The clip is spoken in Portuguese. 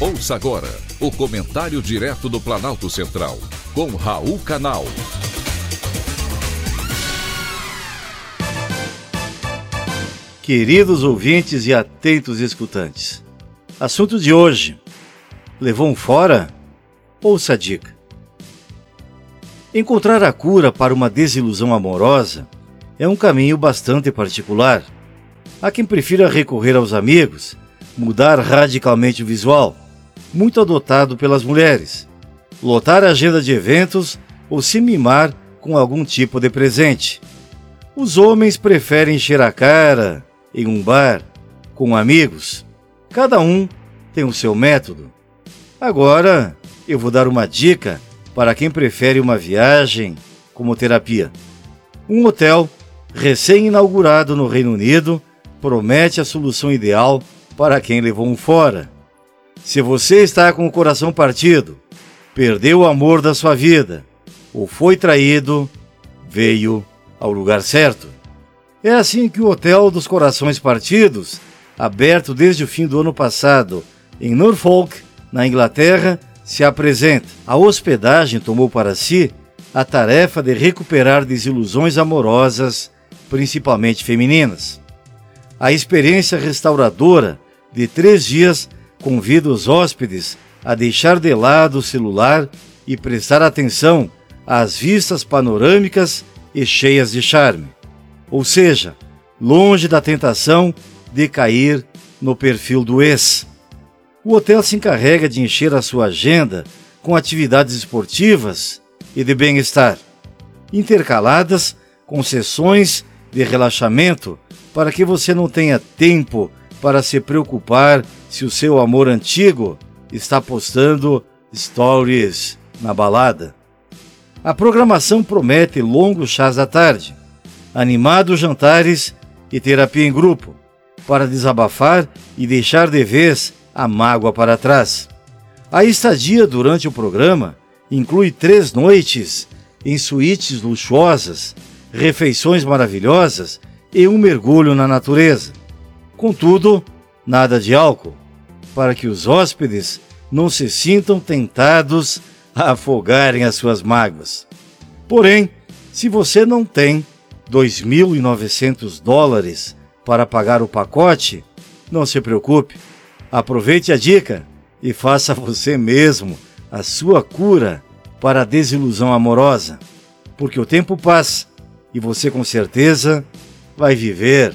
Ouça agora o comentário direto do Planalto Central, com Raul Canal. Queridos ouvintes e atentos escutantes, assunto de hoje: levou um fora? Ouça a dica. Encontrar a cura para uma desilusão amorosa é um caminho bastante particular. Há quem prefira recorrer aos amigos, mudar radicalmente o visual, muito adotado pelas mulheres, lotar a agenda de eventos ou se mimar com algum tipo de presente. Os homens preferem encher a cara em um bar com amigos. Cada um tem o seu método. Agora eu vou dar uma dica para quem prefere uma viagem como terapia. Um hotel recém-inaugurado no Reino Unido promete a solução ideal para quem levou um fora. Se você está com o coração partido, perdeu o amor da sua vida ou foi traído, veio ao lugar certo. É assim que o Hotel dos Corações Partidos, aberto desde o fim do ano passado em Norfolk, na Inglaterra, se apresenta. A hospedagem tomou para si a tarefa de recuperar desilusões amorosas, principalmente femininas. A experiência restauradora de três dias convida os hóspedes a deixar de lado o celular e prestar atenção às vistas panorâmicas e cheias de charme. Ou seja, longe da tentação de cair no perfil do ex. O hotel se encarrega de encher a sua agenda com atividades esportivas e de bem-estar, intercaladas com sessões de relaxamento para que você não tenha tempo para se preocupar se o seu amor antigo está postando stories na balada. A programação promete longos chás da tarde, animados jantares e terapia em grupo, para desabafar e deixar de vez a mágoa para trás. A estadia durante o programa inclui três noites em suítes luxuosas, refeições maravilhosas e um mergulho na natureza. Contudo, nada de álcool, para que os hóspedes não se sintam tentados a afogarem as suas mágoas. Porém, se você não tem 2.900 dólares para pagar o pacote, não se preocupe Aproveite a dica e faça você mesmo a sua cura para a desilusão amorosa, porque o tempo passa e você com certeza vai viver